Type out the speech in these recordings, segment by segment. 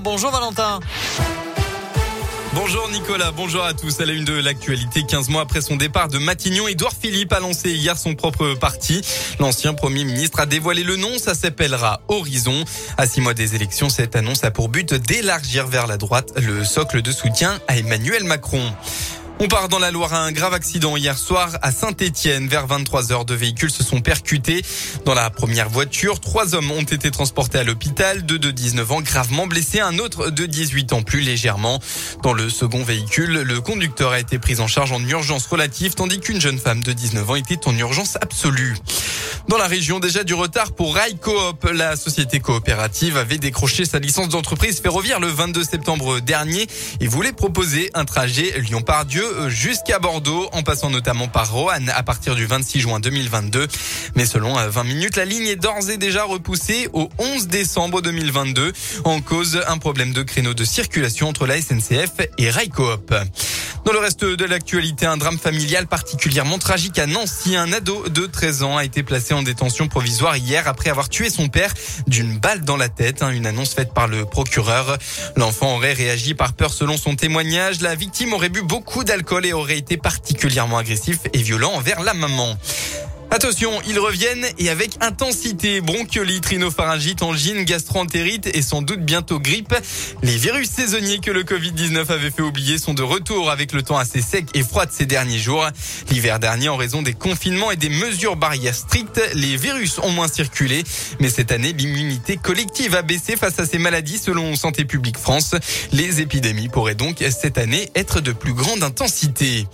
Bonjour Valentin. Bonjour Nicolas, bonjour à tous. À la une de l'actualité, 15 mois après son départ de Matignon, Édouard Philippe a lancé hier son propre parti. L'ancien Premier ministre a dévoilé le nom, ça s'appellera Horizon. À six mois des élections, cette annonce a pour but d'élargir vers la droite le socle de soutien à Emmanuel Macron. On part dans la Loire à un grave accident hier soir à Saint-Étienne. Vers 23 heures, deux véhicules se sont percutés. Dans la première voiture, trois hommes ont été transportés à l'hôpital, deux de 19 ans gravement blessés, un autre de 18 ans plus légèrement. Dans le second véhicule, le conducteur a été pris en charge en urgence relative, tandis qu'une jeune femme de 19 ans était en urgence absolue. Dans la région, déjà du retard pour Rail Coop. La société coopérative avait décroché sa licence d'entreprise ferroviaire le 22 septembre dernier et voulait proposer un trajet Lyon-Pardieu jusqu'à Bordeaux en passant notamment par Roanne à partir du 26 juin 2022. Mais selon 20 minutes, la ligne est d'ores et déjà repoussée au 11 décembre 2022 en cause un problème de créneau de circulation entre la SNCF et Rail Coop. Dans le reste de l'actualité, un drame familial particulièrement tragique à Nancy. Un ado de 13 ans a été placé en détention provisoire hier après avoir tué son père d'une balle dans la tête. Hein, une annonce faite par le procureur. L'enfant aurait réagi par peur selon son témoignage. La victime aurait bu beaucoup d'alcool et aurait été particulièrement agressif et violent envers la maman. Attention, ils reviennent et avec intensité. Bronchiolite, rhinopharyngite, angine, gastroentérite et sans doute bientôt grippe. Les virus saisonniers que le Covid-19 avait fait oublier sont de retour avec le temps assez sec et froid de ces derniers jours. L'hiver dernier, en raison des confinements et des mesures barrières strictes, les virus ont moins circulé. Mais cette année, l'immunité collective a baissé face à ces maladies selon Santé publique France. Les épidémies pourraient donc cette année être de plus grande intensité.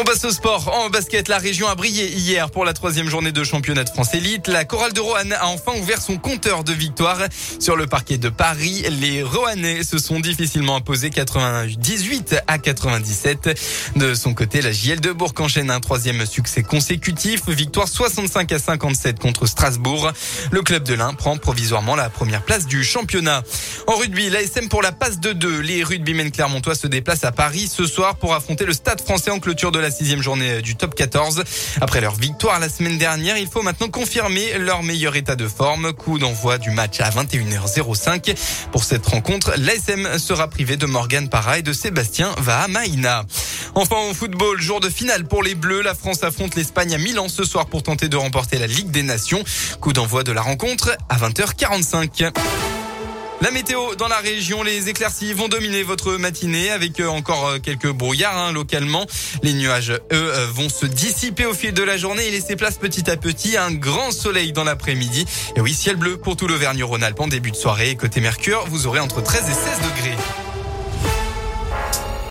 On passe au sport. En basket, la région a brillé hier pour la troisième journée de championnat de France élite. La chorale de Roanne a enfin ouvert son compteur de victoire sur le parquet de Paris. Les Roannais se sont difficilement imposés 98 à 97. De son côté, la JL de Bourg enchaîne un troisième succès consécutif. Victoire 65 à 57 contre Strasbourg. Le club de l'Ain prend provisoirement la première place du championnat. En rugby, l'ASM pour la passe de deux. Les rugbymen clermontois se déplacent à Paris ce soir pour affronter le stade français en clôture de la sixième journée du top 14. Après leur victoire la semaine dernière, il faut maintenant confirmer leur meilleur état de forme. Coup d'envoi du match à 21h05. Pour cette rencontre, l'ASM sera privé de Morgan Parra et de Sébastien Vahamaina. Enfin, au football, jour de finale pour les Bleus. La France affronte l'Espagne à Milan ce soir pour tenter de remporter la Ligue des Nations. Coup d'envoi de la rencontre à 20h45. La météo dans la région, les éclaircies vont dominer votre matinée avec euh, encore euh, quelques brouillards hein, localement. Les nuages, eux, euh, vont se dissiper au fil de la journée et laisser place petit à petit à un grand soleil dans l'après-midi. Et oui, ciel bleu pour tout l'Auvergne-Rhône-Alpes en début de soirée. Côté Mercure, vous aurez entre 13 et 16 degrés.